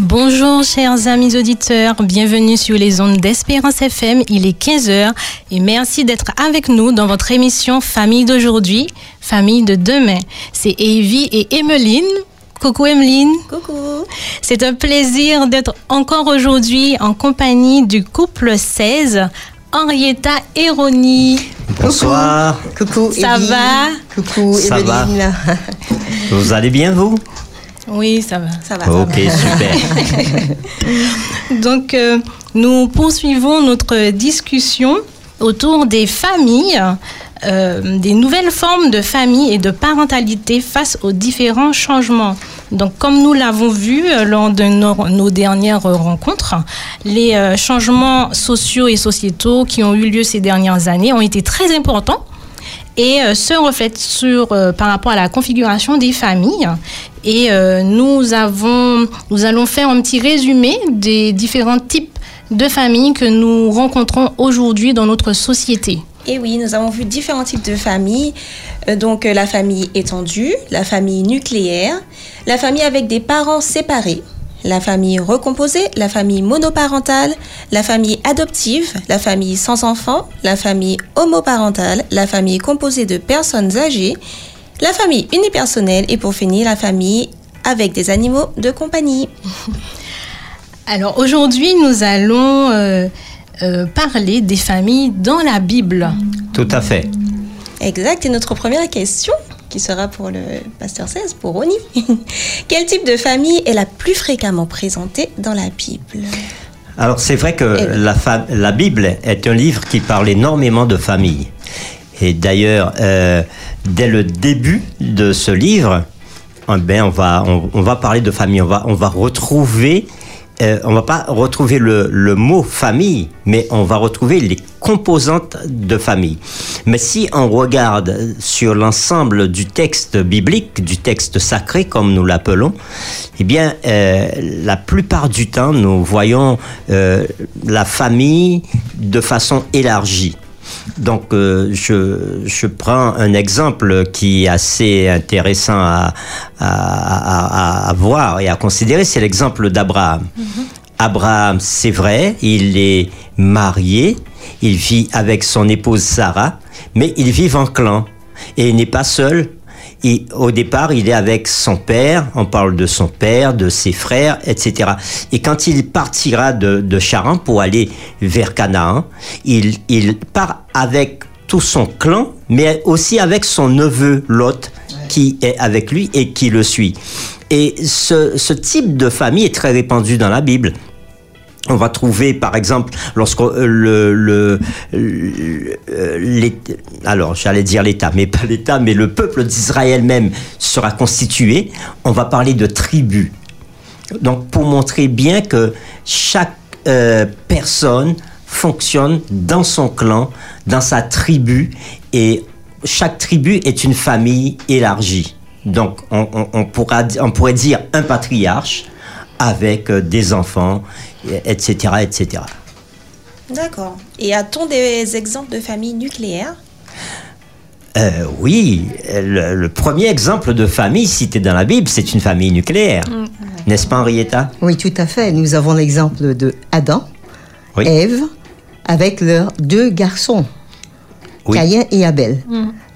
Bonjour chers amis auditeurs, bienvenue sur les ondes d'Espérance FM, il est 15h et merci d'être avec nous dans votre émission Famille d'aujourd'hui, Famille de demain. C'est Evie et Emeline. Coucou Emeline. Coucou. C'est un plaisir d'être encore aujourd'hui en compagnie du couple 16, Henrietta et Ronnie. Bonsoir. Coucou. Ça Evie. va Coucou Ça va. Vous allez bien, vous? Oui, ça va. Ça va. ça Ok, va. super. Donc, euh, nous poursuivons notre discussion autour des familles, euh, des nouvelles formes de famille et de parentalité face aux différents changements. Donc, comme nous l'avons vu euh, lors de nos, nos dernières rencontres, les euh, changements sociaux et sociétaux qui ont eu lieu ces dernières années ont été très importants et euh, se reflète sur euh, par rapport à la configuration des familles. Et euh, nous avons, nous allons faire un petit résumé des différents types de familles que nous rencontrons aujourd'hui dans notre société. Et oui, nous avons vu différents types de familles. Euh, donc la famille étendue, la famille nucléaire, la famille avec des parents séparés, la famille recomposée, la famille monoparentale, la famille adoptive, la famille sans enfants, la famille homoparentale, la famille composée de personnes âgées, la famille unipersonnelle et pour finir la famille avec des animaux de compagnie. Alors aujourd'hui, nous allons euh, euh, parler des familles dans la Bible. Tout à fait. Exact. Et notre première question, qui sera pour le pasteur 16, pour Ronnie. Quel type de famille est la plus fréquemment présentée dans la Bible? Alors, c'est vrai que Eh la, Bible est un livre qui parle énormément de famille. Et d'ailleurs, euh, dès le début de ce livre, eh ben, on, va, on, on va parler de famille. On va, on va retrouver, euh, on va pas retrouver le, mot famille, mais on va retrouver les composantes de famille. Mais si on regarde sur l'ensemble du texte biblique, du texte sacré, comme nous l'appelons, eh bien, euh, la plupart du temps, nous voyons euh, la famille de façon élargie. Donc, euh, je, je prends un exemple qui est assez intéressant à, à, à- à voir et à considérer, c'est l'exemple d'Abraham. Abraham, c'est vrai, il est marié, il vit avec son épouse Sarah, mais ils vivent en clan et il n'est pas seul. Et au départ, il est avec son père, on parle de son père, de ses frères, etc. Et quand il partira de, de Charan pour aller vers Canaan, il, il part avec tout son clan, mais aussi avec son neveu Lot, qui est avec lui et qui le suit. Et ce, ce type de famille est très répandu dans la Bible. On va trouver, par exemple, lorsque euh, le, alors j'allais dire l'État, mais pas l'État, mais le peuple d'Israël même sera constitué, on va parler de tribus. Donc pour montrer bien que chaque euh, personne fonctionne dans son clan, dans sa tribu, et chaque tribu est une famille élargie. Donc on pourrait dire un patriarche avec euh, des enfants, et- etc., etc. D'accord. Et a-t-on des exemples de familles nucléaires? Euh, oui, le, le premier exemple de famille cité dans la Bible, c'est une famille nucléaire. N'est-ce pas, Henrietta? Oui, tout à fait. Nous avons l'exemple de Adam, Oui. Ève, avec leurs deux garçons, Oui. Caïn et Abel.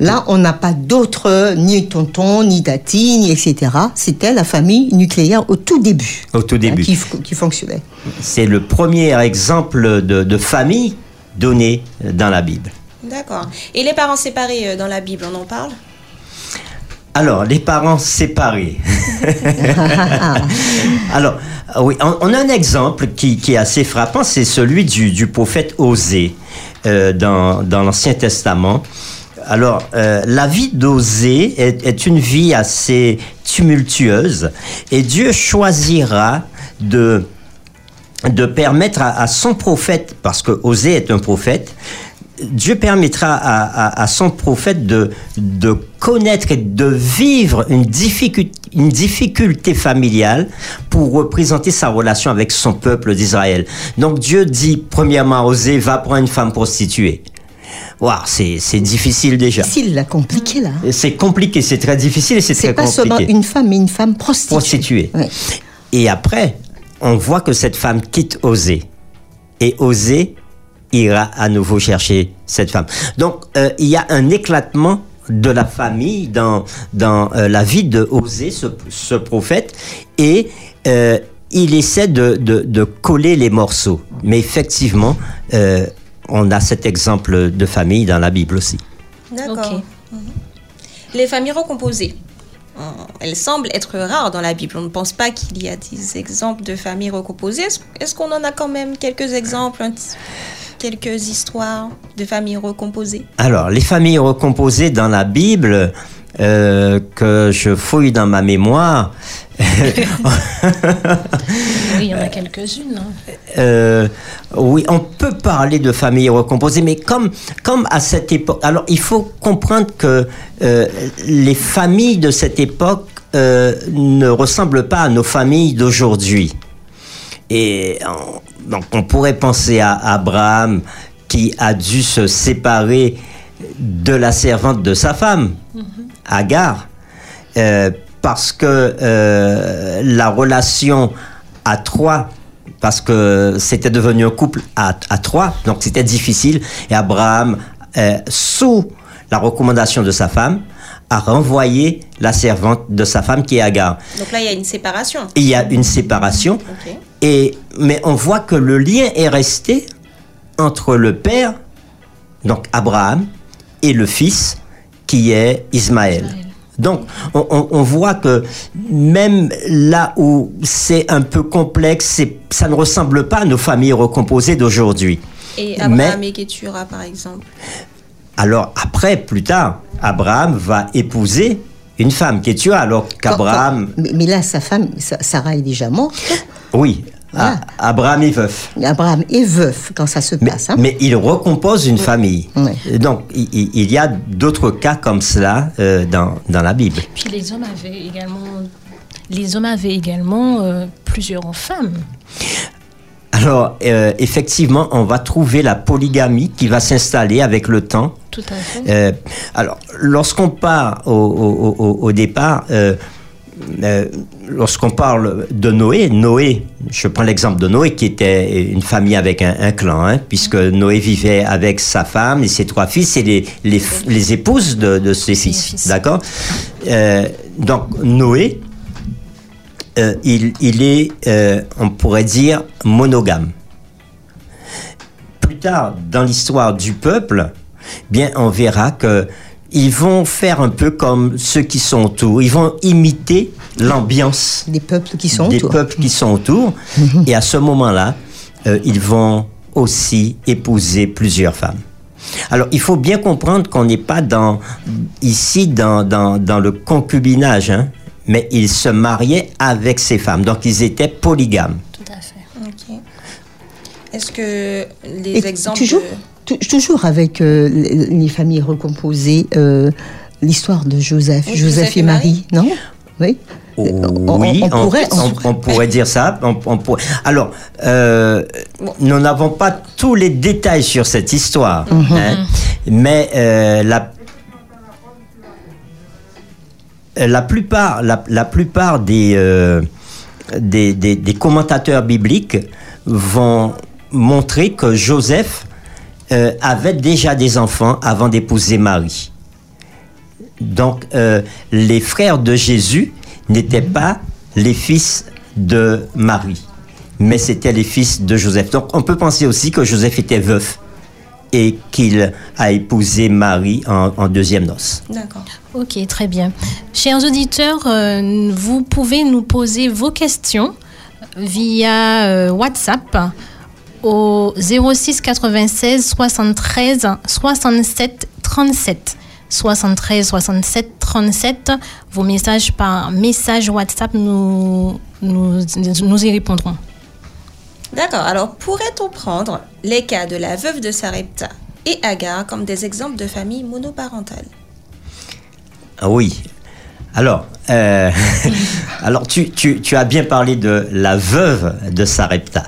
Là, on n'a pas d'autres, ni tonton, ni tati, ni etc. C'était la famille nucléaire au tout début. Au tout hein, début. qui, fonctionnait. C'est le premier exemple de, de famille donné dans la Bible. D'accord. Et les parents séparés euh, dans la Bible, on en parle? Alors, les parents séparés. Alors, euh, oui, on, on a un exemple qui, qui est assez frappant, c'est celui du, du prophète Osée euh, dans, l'Ancien Testament. Alors, euh, la vie d'Osée est, est une vie assez tumultueuse et Dieu choisira de, de permettre à, à son prophète, parce que Osée est un prophète, Dieu permettra à, à- à son prophète de, de connaître et de vivre une difficulté, une difficulté familiale pour représenter sa relation avec son peuple d'Israël. Donc Dieu dit premièrement à Osée, va prendre une femme prostituée. Waouh, c'est c'est difficile déjà. Difficile, là, compliqué, là. C'est compliqué, c'est très difficile et c'est C'est très pas compliqué. seulement une femme, mais une femme prostituée. Prostituée. Ouais. Et après, on voit que cette femme quitte Osée. Et Osée ira à nouveau chercher cette femme. Donc, euh, il y a un éclatement de la famille dans, dans euh, la vie de Osée, ce, ce prophète, et euh, il essaie de, de, de coller les morceaux. Mais effectivement, euh, on a cet exemple de famille dans la Bible aussi. D'accord. Mhm. Les familles recomposées. Elles semblent être rares dans la Bible. On ne pense pas qu'il y a des exemples de familles recomposées. Est-ce- qu'on en a quand même quelques exemples, quelques histoires de familles recomposées Alors, les familles recomposées dans la Bible, euh, que je fouille dans ma mémoire, Oui, il y en a quelques-unes. hein. Euh, oui, on peut parler de famille recomposée, mais comme, comme à cette époque. Alors, il faut comprendre que euh, les familles de cette époque euh, ne ressemblent pas à nos familles d'aujourd'hui. Et donc, on pourrait penser à Abraham qui a dû se séparer de la servante de sa femme, Agar, euh, parce que euh, la relation à trois, parce que c'était devenu un couple à, à trois, donc c'était difficile. Et Abraham, euh, sous la recommandation de sa femme, a renvoyé la servante de sa femme qui est Agar. Donc là, il y a une séparation. Il y a une séparation. Et, mais on voit que le lien est resté entre le père, donc Abraham, et le fils, qui est Ismaël. Ismaël. Donc, on, on- on voit que même là où c'est un peu complexe, ça ne ressemble pas à nos familles recomposées d'aujourd'hui. Et Mais- Abraham et Ketura, par exemple. Alors après, plus tard, Abraham va épouser une femme tuée, alors qu'Abraham, Mais, mais là, sa femme, Sa- Sarah est déjà morte. oui, Voilà. A- Abraham est veuf. Abraham est veuf quand ça se Mais, passe. hein. mais il recompose une famille. Donc, il, il- il y a d'autres cas comme cela euh, dans, dans la Bible. Puis les hommes avaient également, les hommes avaient également euh, plusieurs femmes. Alors, euh, effectivement, on va trouver la polygamie qui va s'installer avec le temps. Tout à fait. Euh, alors, lorsqu'on part au, au- au- au départ, euh, euh, lorsqu'on parle de Noé, Noé, je prends l'exemple de Noé qui était une famille avec un, un clan, hein, puisque Noé vivait avec sa femme et ses trois fils et les, les, les épouses de, de ses fils. fils. D'accord Euh, Donc, Noé, euh, il, il est, on pourrait dire, monogame. Plus tard, dans l'histoire du peuple, bien, on verra que ils vont faire un peu comme ceux qui sont autour. Ils vont imiter l'ambiance Des peuples qui sont des autour. peuples qui sont autour. et à ce moment-là, euh, ils vont aussi épouser plusieurs femmes. Alors, il faut bien comprendre qu'on n'est pas dans, ici dans, dans, dans le concubinage, hein, mais ils se mariaient avec ces femmes. Donc, ils étaient polygames. Tout à fait. Ok. Est-ce que les Et exemples. toujours, de- toujours avec euh, les les familles recomposées, euh, l'histoire de Joseph, Oui, Joseph et Marie, non? Oui. On- on- Oui, on pourrait- on- on- on pourrait dire ça. on- on pourrait- Alors, euh, nous n'avons pas tous les détails sur cette histoire, hein, mais euh, la, la plupart, la, la plupart des, euh, des, des- des commentateurs bibliques vont montrer que Joseph euh, avait déjà des enfants avant d'épouser Marie. Donc, euh, les frères de Jésus n'étaient pas les fils de Marie, mais c'étaient les fils de Joseph. Donc, on peut penser aussi que Joseph était veuf et qu'il a épousé Marie en, en deuxième noce. D'accord. Ok, très bien. Chers auditeurs, euh, vous pouvez nous poser vos questions via euh, WhatsApp au 06 96 73 67 37. 73 67 37. Vos messages par message WhatsApp, nous, nous, nous y répondrons. D'accord. Alors, pourrait-on prendre les cas de la veuve de Sarepta et Agar comme des exemples de familles monoparentales? Ah oui. Alors, euh, alors tu, tu, tu as bien parlé de la veuve de Sarepta.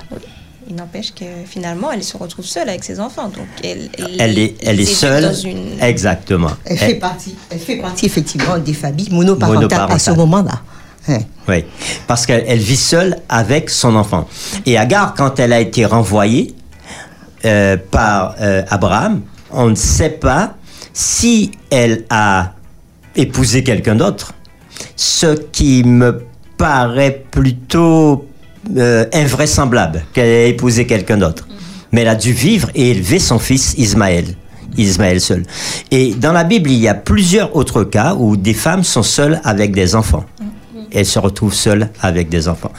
N'empêche que finalement, elle se retrouve seule avec ses enfants. Donc, elle, Elle est, elle est seule. Dans une... Exactement. Elle Elle- fait partie, elle fait partie effectivement des familles monoparentales, à ce moment-là. Ouais. Oui, parce qu'elle elle vit seule avec son enfant. Et Agar, quand elle a été renvoyée euh, par euh, Abraham, on ne sait pas si elle a épousé quelqu'un d'autre, ce qui me paraît plutôt euh, invraisemblable qu'elle ait épousé quelqu'un d'autre. Mais elle a dû vivre et élever son fils Ismaël. Ismaël seul. Et dans la Bible, il y a plusieurs autres cas où des femmes sont seules avec des enfants. Elles se retrouvent seules avec des enfants.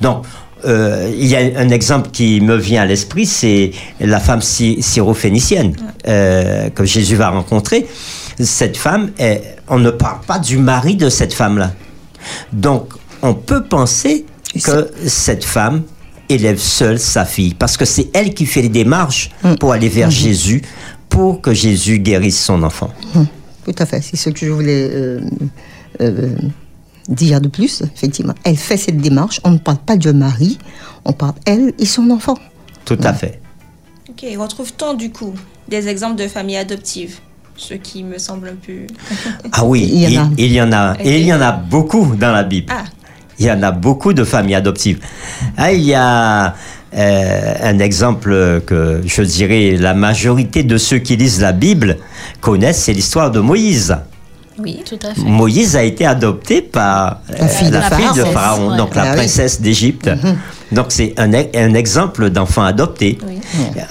Donc, euh, il y a un exemple qui me vient à l'esprit, c'est la femme sy- syrophénicienne euh, que Jésus va rencontrer. Cette femme, on ne parle pas du mari de cette femme-là. Donc, on peut penser que cette femme élève seule sa fille, parce que c'est elle qui fait les démarches pour aller vers Jésus, pour que Jésus guérisse son enfant. Tout à fait, c'est ce que je voulais euh, euh, dire de plus, effectivement. Elle fait cette démarche, on ne parle pas de mari, on parle elle et son enfant. Tout à fait. Ok, retrouve-t-on du coup des exemples de familles adoptives Ce qui me semble un peu. Ah oui, Il y en a. il y en a. Ok. Et il y en a beaucoup dans la Bible. Ah. Il y en a beaucoup de familles adoptives. Ah, il y a euh, un exemple que je dirais la majorité de ceux qui lisent la Bible connaissent, c'est l'histoire de Moïse. Oui. Tout à fait. Moïse a été adopté par euh, La fille de Pharaon. Ouais. donc la Ah oui. princesse d'Égypte. Donc c'est un, e- un exemple d'enfant adopté. Oui.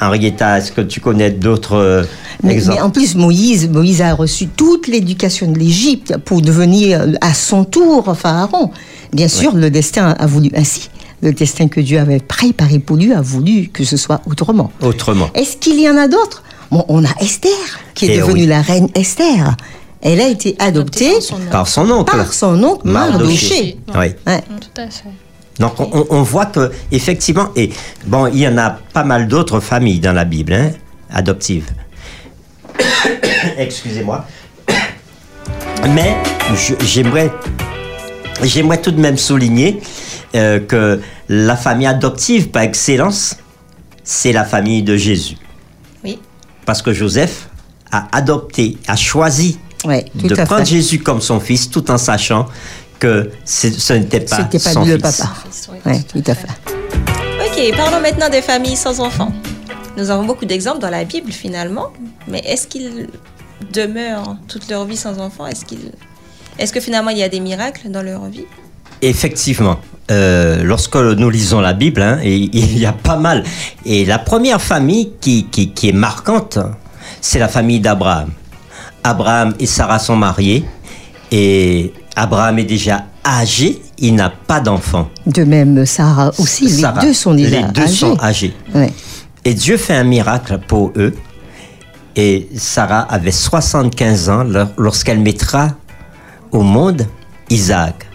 Henrietta, est-ce que tu connais d'autres euh, Mais, exemples? mais en plus, Moïse, Moïse a reçu toute l'éducation de l'Égypte pour devenir euh, à son tour pharaon. Bien sûr, le destin a voulu ainsi. Le destin que Dieu avait préparé pour lui a voulu que ce soit autrement. Autrement. Est-ce qu'il y en a d'autres? Bon, on a Esther, qui est Eh devenue oui. la reine Esther. Elle a été adoptée par son nom. Par son oncle. par son oncle Mardoché. Oui. Ouais. Tout à fait. Donc on, voit que effectivement, et bon, il y en a pas mal d'autres familles dans la Bible, hein, adoptives. Excusez-moi. Mais j'aimerais, j'aimerais tout de même souligner euh, que la famille adoptive par excellence, c'est la famille de Jésus, Oui. parce que Joseph a adopté, a choisi de prendre fait. Jésus comme son fils, tout en sachant que ce n'était pas, pas son lui le fils. papa. Oui, tout à fait. Ok, parlons maintenant des familles sans enfants. Nous avons beaucoup d'exemples dans la Bible finalement, mais est-ce qu'ils demeurent toute leur vie sans enfants? Est-ce qu'ils, est-ce que finalement il y a des miracles dans leur vie? Effectivement. Euh, lorsque nous lisons la Bible, hein, et il y a pas mal. Et la première famille qui, qui, qui est marquante, c'est la famille d'Abraham. Abraham et Sarah sont mariés. Et Abraham est déjà âgé, il n'a pas d'enfant. De même, Sarah aussi, Sarah, les deux sont déjà Les deux âgés. sont âgés. Ouais. Et Dieu fait un miracle pour eux. Et Sarah avait 75 ans lor- lorsqu'elle mettra au monde Isaac.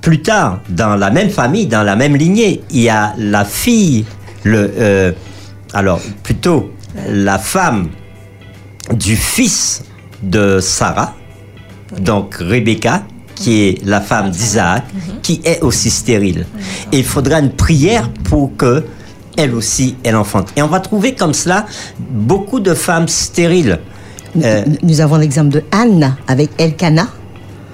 Plus tard, dans la même famille, dans la même lignée, il y a la fille, le, euh, alors plutôt la femme du fils de Sarah, donc Rebecca, qui est la femme d'Isaac, qui est aussi stérile. Et il faudra une prière pour que elle aussi, elle enfante. Et on va trouver comme cela beaucoup de femmes stériles. Euh, Nous- avons l'exemple de Anne avec Elkanah.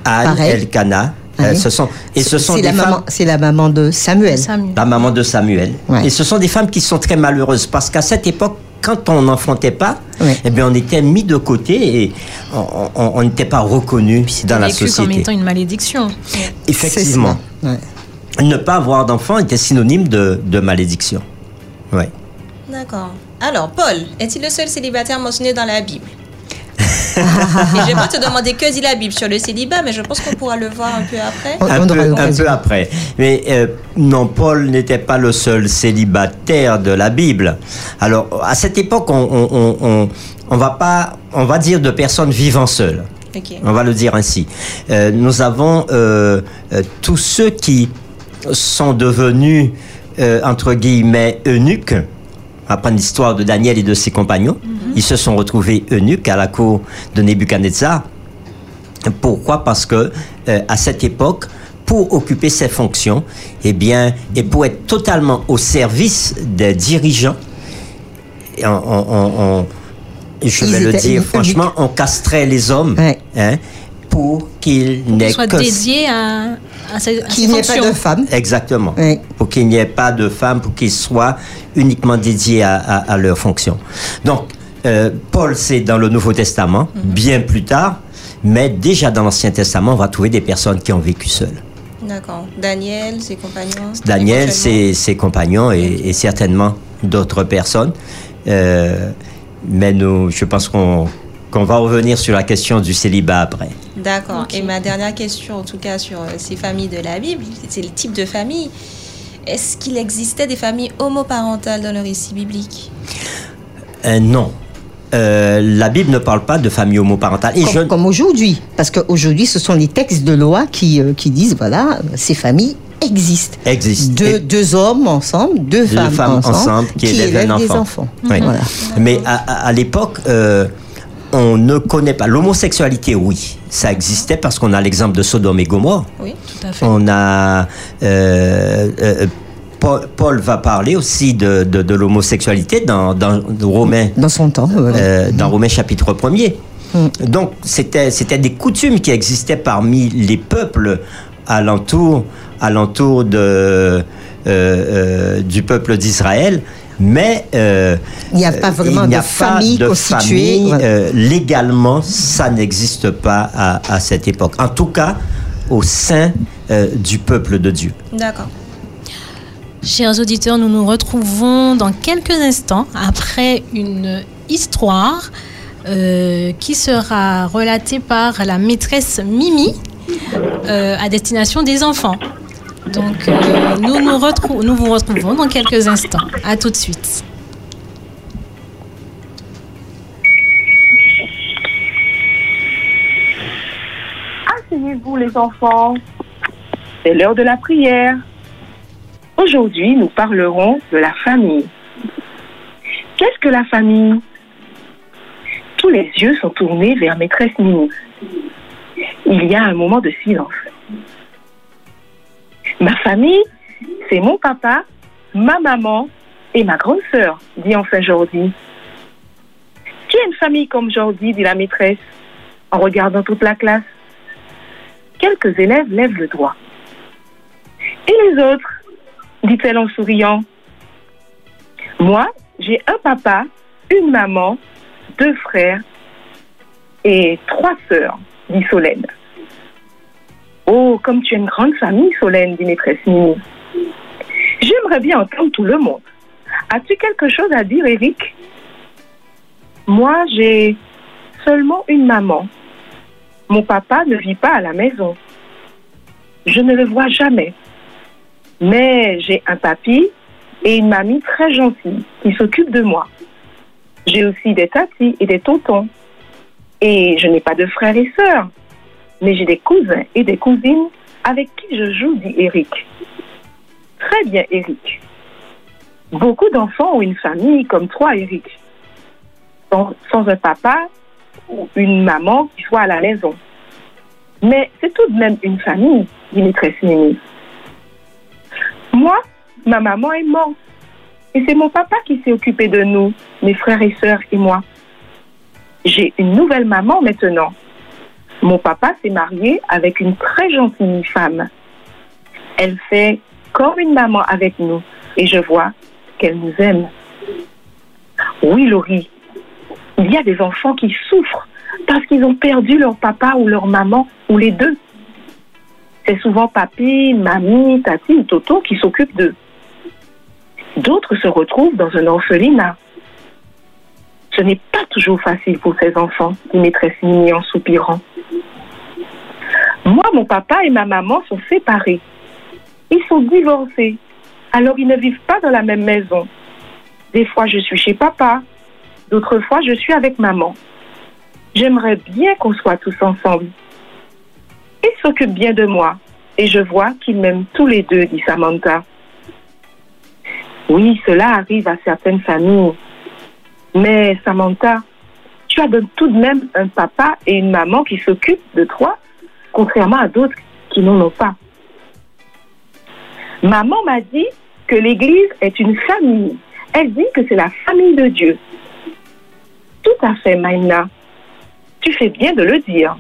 Anne, Pareil. Elkanah, euh, Oui. ce sont, et ce sont C'est des la, femmes... maman, c'est la maman de Samuel. Samuel. la maman de Samuel. Ouais. Et ce sont des femmes qui sont très malheureuses parce qu'à cette époque, quand on n'enfantait pas, Ouais. eh bien, on était mis de côté et on- n'était pas reconnu dans la vécu comme société. étant une malédiction. Effectivement. Ouais. ne pas avoir d'enfant était synonyme de, de malédiction. Ouais. D'accord. Alors, Paul, est-il le seul célibataire mentionné dans la Bible? Et je vais pas te demander que dit la Bible sur le célibat, mais je pense qu'on pourra le voir un peu après. On- un, peu, un peu après. Mais euh, non, Paul n'était pas le seul célibataire de la Bible. Alors, à cette époque, on, on, on, on- on va pas, on va dire de personnes vivant seules. On va le dire ainsi. Euh, nous avons euh, euh, tous ceux qui sont devenus, euh, entre guillemets, eunuques. Après l'histoire de Daniel et de ses compagnons, ils se sont retrouvés eunuques à la cour de Nebuchadnezzar. Pourquoi? Parce que euh, à cette époque, pour occuper ces fonctions, eh bien, et pour être totalement au service des dirigeants, on- on- on- on- je vais le dire franchement, on castrait les hommes Ouais. hein, pour qu'il n'ait Soit que dédié à, à ces, à ces Qu'il n'y ait pas fonctions. de femmes. Exactement. Pour qu'il n'y ait pas de femmes, pour qu'ils soient uniquement dédiés à, à, à leur fonction. Donc, euh, Paul, c'est dans le Nouveau Testament, bien plus tard, mais déjà dans l'Ancien Testament, on va trouver des personnes qui ont vécu seules. D'accord. Daniel, ses compagnons. Daniel, ses, ses compagnons et, et certainement d'autres personnes. Euh, mais nous, je pense qu'on qu'on va revenir sur la question du célibat après. D'accord. Et ma dernière question, en tout cas, sur euh, ces familles de la Bible, c'est le type de famille. Est-ce qu'il existait des familles homoparentales dans le récit biblique? Euh, non. Euh, la Bible ne parle pas de famille homoparentale. Et Comme, je, comme aujourd'hui. Parce qu'aujourd'hui, ce sont les textes de loi qui, euh, qui disent, voilà, ces familles existent. existe. Deux, deux hommes ensemble, deux, Deux femmes, femmes ensemble, ensemble qui élèvent un des enfant. enfants. Oui. Voilà. Mais à, à- à l'époque, euh, on ne connaît pas. L'homosexualité, oui, ça existait parce qu'on a l'exemple de Sodome et Gomorre. Oui. Tout à fait. On a. euh, euh, Paul, Paul va parler aussi de, de, de l'homosexualité dans, dans Romains, Dans son temps. voilà. euh, dans Romains chapitre 1er. Donc, c'était c'était des coutumes qui existaient parmi les peuples alentour, alentour de, euh, euh, du peuple d'Israël. Mais euh, Il n'y a pas vraiment de a pas famille de constituée. famille, euh, légalement, ça n'existe pas à, à cette époque. En tout cas, au sein euh, du peuple de Dieu. D'accord. Chers auditeurs, nous nous retrouvons dans quelques instants après une histoire euh, qui sera relatée par la maîtresse Mimi euh, à destination des enfants. Donc, euh, nous, nous, nous vous retrouvons dans quelques instants. À tout de suite. Asseyez-vous les enfants. C'est l'heure de la prière. Aujourd'hui, nous parlerons de la famille. Qu'est-ce que la famille? Tous les yeux sont tournés vers maîtresse Mimi. Il y a un moment de silence. Ma famille, c'est mon papa, ma maman et ma grande sœur, dit enfin Jordi. Qui a une famille comme Jordi, dit la maîtresse, en regardant toute la classe? Quelques élèves lèvent le doigt. Et les autres? Dit-elle en souriant. Moi, j'ai un papa, une maman, deux frères et trois sœurs, dit Solène. Oh, comme tu es une grande famille, Solène, dit maîtresse Mimi. J'aimerais bien entendre tout le monde. As-tu quelque chose à dire, Eric Moi, j'ai seulement une maman. Mon papa ne vit pas à la maison. Je ne le vois jamais. Mais j'ai un papy et une mamie très gentille qui s'occupent de moi. J'ai aussi des tatis et des tontons. Et je n'ai pas de frères et sœurs, mais j'ai des cousins et des cousines avec qui je joue, dit Eric. Très bien, Eric. Beaucoup d'enfants ont une famille comme toi, Eric. Sans, sans un papa ou une maman qui soit à la maison. Mais c'est tout de même une famille, dit maîtresse Mimi. Moi, ma maman est morte. Et c'est mon papa qui s'est occupé de nous, mes frères et sœurs et moi. J'ai une nouvelle maman maintenant. Mon papa s'est marié avec une très gentille femme. Elle fait comme une maman avec nous et je vois qu'elle nous aime. Oui, Laurie, il y a des enfants qui souffrent parce qu'ils ont perdu leur papa ou leur maman ou les deux. C'est souvent papy, mamie, tati toto qui s'occupent d'eux. D'autres se retrouvent dans un orphelinat. Ce n'est pas toujours facile pour ces enfants, dit maîtresse Mimi en soupirant. Moi, mon papa et ma maman sont séparés. Ils sont divorcés. Alors ils ne vivent pas dans la même maison. Des fois, je suis chez papa. D'autres fois, je suis avec maman. J'aimerais bien qu'on soit tous ensemble. Ils s'occupent bien de moi. Et je vois qu'ils m'aiment tous les deux, dit Samantha. Oui, cela arrive à certaines familles. Mais Samantha, tu as de- tout de même un papa et une maman qui s'occupent de toi, contrairement à d'autres qui n'en ont pas. Maman m'a dit que l'Église est une famille. Elle dit que c'est la famille de Dieu. Tout à fait, Maïna. Tu fais bien de le dire.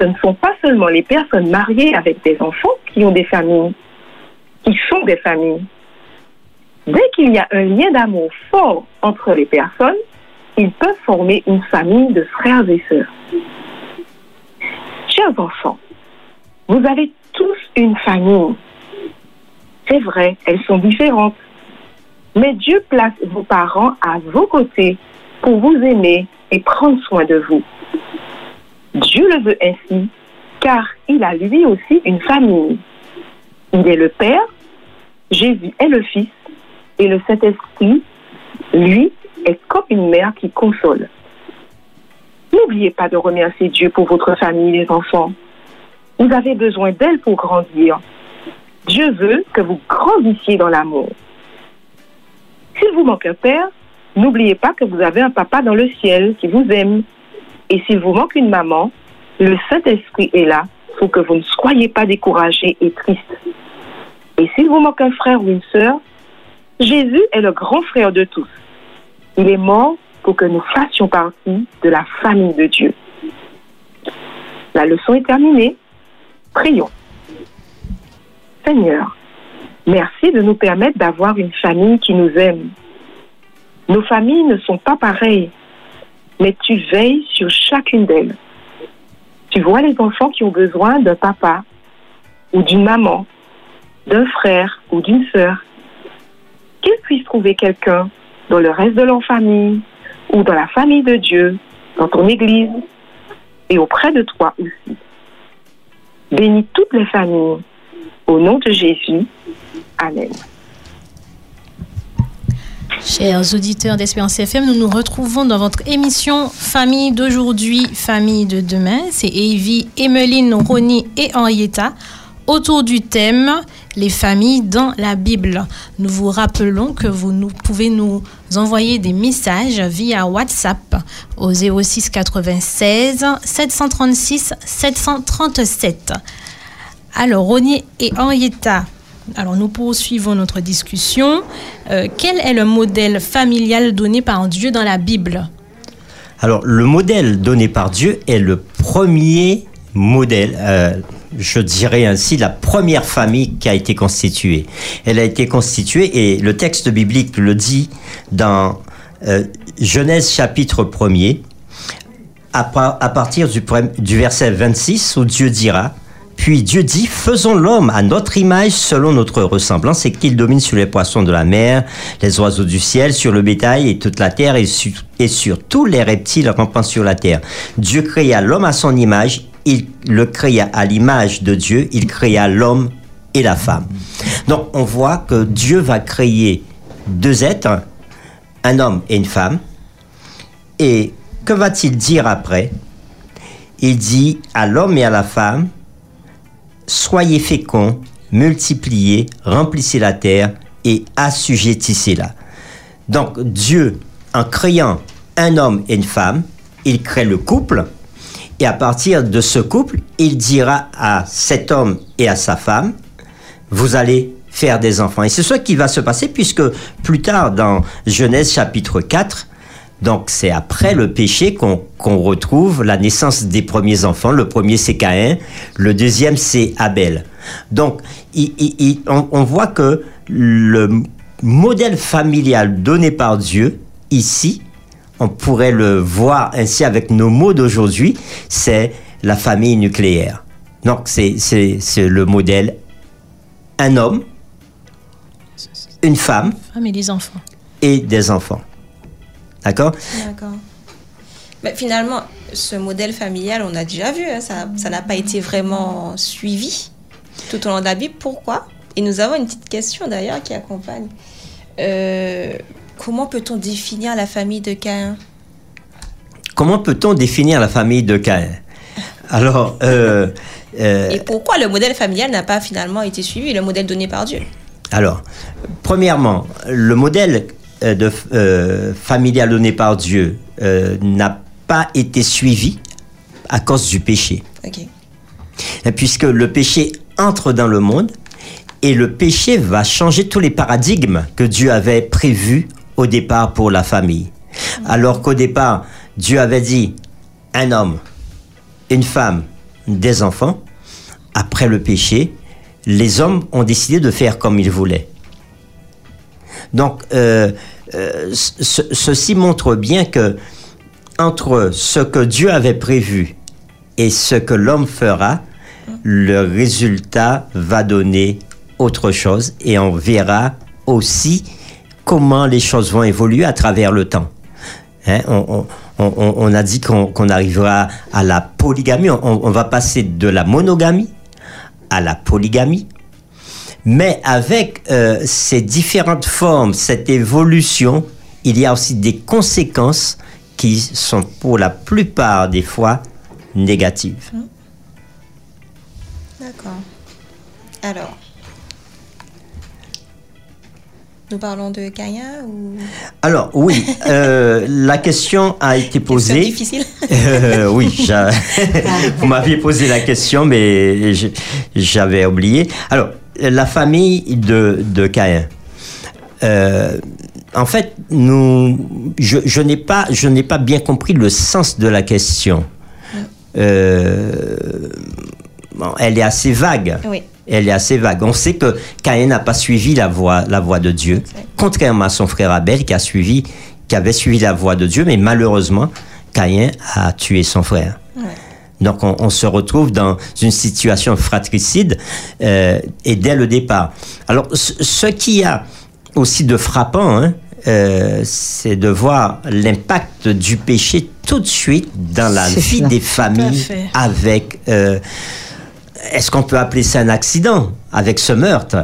Ce ne sont pas seulement les personnes mariées avec des enfants qui ont des familles, qui sont des familles. Dès qu'il y a un lien d'amour fort entre les personnes, ils peuvent former une famille de frères et sœurs. Chers enfants, vous avez tous une famille. C'est vrai, elles sont différentes. Mais Dieu place vos parents à vos côtés pour vous aimer et prendre soin de vous. Dieu le veut ainsi, car il a lui aussi une famille. Il est le Père, Jésus est le Fils, et le Saint-Esprit, lui, est comme une mère qui console. N'oubliez pas de remercier Dieu pour votre famille, les enfants. Vous avez besoin d'elle pour grandir. Dieu veut que vous grandissiez dans l'amour. S'il vous manque un père, n'oubliez pas que vous avez un papa dans le ciel qui vous aime. Et s'il vous manque une maman, le Saint-Esprit est là pour que vous ne soyez pas découragés et tristes. Et s'il vous manque un frère ou une sœur, Jésus est le grand frère de tous. Il est mort pour que nous fassions partie de la famille de Dieu. La leçon est terminée. Prions. Seigneur, merci de nous permettre d'avoir une famille qui nous aime. Nos familles ne sont pas pareilles, mais tu veilles sur chacune d'elles. Tu vois les enfants qui ont besoin d'un papa ou d'une maman, d'un frère ou d'une sœur. Qu'ils puissent trouver quelqu'un dans le reste de leur famille ou dans la famille de Dieu, dans ton Église et auprès de toi aussi. Bénis toutes les familles. Au nom de Jésus. Amen. Chers auditeurs d'Espérance FM, nous nous retrouvons dans votre émission Famille d'aujourd'hui, Famille de demain. C'est Evie, Emeline, Ronnie et Henrietta autour du thème Les familles dans la Bible. Nous vous rappelons que vous nous, pouvez nous envoyer des messages via WhatsApp au 06 96 736 737. Alors, Ronnie et Henrietta, alors nous poursuivons notre discussion. Euh, quel est le modèle familial donné par Dieu dans la Bible? Alors, le modèle donné par Dieu est le premier modèle, euh, je dirais ainsi, la première famille qui a été constituée. Elle a été constituée, et le texte biblique le dit dans euh, Genèse chapitre 1er, à, partir du, du verset 26, où Dieu dira, puis Dieu dit, faisons l'homme à notre image selon notre ressemblance et qu'il domine sur les poissons de la mer, les oiseaux du ciel, sur le bétail et toute la terre et sur, et sur tous les reptiles rampant sur la terre. Dieu créa l'homme à son image, il le créa à l'image de Dieu, il créa l'homme et la femme. Donc on voit que Dieu va créer deux êtres, un homme et une femme. Et que va-t-il dire après? Il dit à l'homme et à la femme, soyez féconds, multipliez, remplissez la terre et assujettissez-la. Donc Dieu, en créant un homme et une femme, il crée le couple, et à partir de ce couple, il dira à cet homme et à sa femme, vous allez faire des enfants. Et c'est ce qui va se passer puisque plus tard dans Genèse chapitre 4, donc c'est après le péché qu'on retrouve la naissance des premiers enfants. Le premier c'est Caïn, le deuxième c'est Abel. Donc on, on, voit que le modèle familial donné par Dieu ici, on pourrait le voir ainsi avec nos mots d'aujourd'hui, c'est la famille nucléaire. Donc c'est le modèle un homme, une femme, femme et des enfants. Et des enfants. D'accord? D'accord. Mais finalement, ce modèle familial, on a déjà vu, hein, ça n'a pas été vraiment suivi tout au long de la Bible. Pourquoi? Et nous avons une petite question d'ailleurs qui accompagne. Euh, comment peut-on définir la famille de Caïn? Comment peut-on définir la famille de Caïn? Alors. Euh, euh, Et pourquoi le modèle familial n'a pas finalement été suivi, le modèle donné par Dieu? Alors, premièrement, le modèle euh, de, euh, familial donné par Dieu euh, n'a pas été suivi à cause du péché. Puisque le péché entre dans le monde et le péché va changer tous les paradigmes que Dieu avait prévus au départ pour la famille. Alors qu'au départ, Dieu avait dit un homme, une femme, des enfants, après le péché, les hommes ont décidé de faire comme ils voulaient. Donc, euh, euh, ce- ceci montre bien que entre ce que Dieu avait prévu et ce que l'homme fera, le résultat va donner autre chose et on verra aussi comment les choses vont évoluer à travers le temps. Hein, on, a dit qu'on arrivera à la polygamie, on va passer de la monogamie à la polygamie, mais avec euh, ces différentes formes, cette évolution, il y a aussi des conséquences qui sont pour la plupart des fois négatives. D'accord. Alors, nous parlons de Caïn ou? Alors oui, euh, la question a été posée. difficile. Euh, oui, vous m'aviez posé la question, mais j'avais oublié. Alors, la famille de, de Caïn. Euh, en fait, nous, je, je n'ai pas, je n'ai pas bien compris le sens de la question. Euh, bon, elle est assez vague. Oui. Elle est assez vague. On sait que Caïn n'a pas suivi la voie, la voie de Dieu, contrairement à son frère Abel qui a suivi, qui avait suivi la voie de Dieu, mais malheureusement, Caïn a tué son frère. Ouais. Donc on, on se retrouve dans une situation fratricide euh, et dès le départ. Alors ce, ce qui a aussi de frappant, hein, euh, c'est de voir l'impact du péché tout de suite dans la vie des familles avec... euh, est-ce qu'on peut appeler ça un accident avec ce meurtre?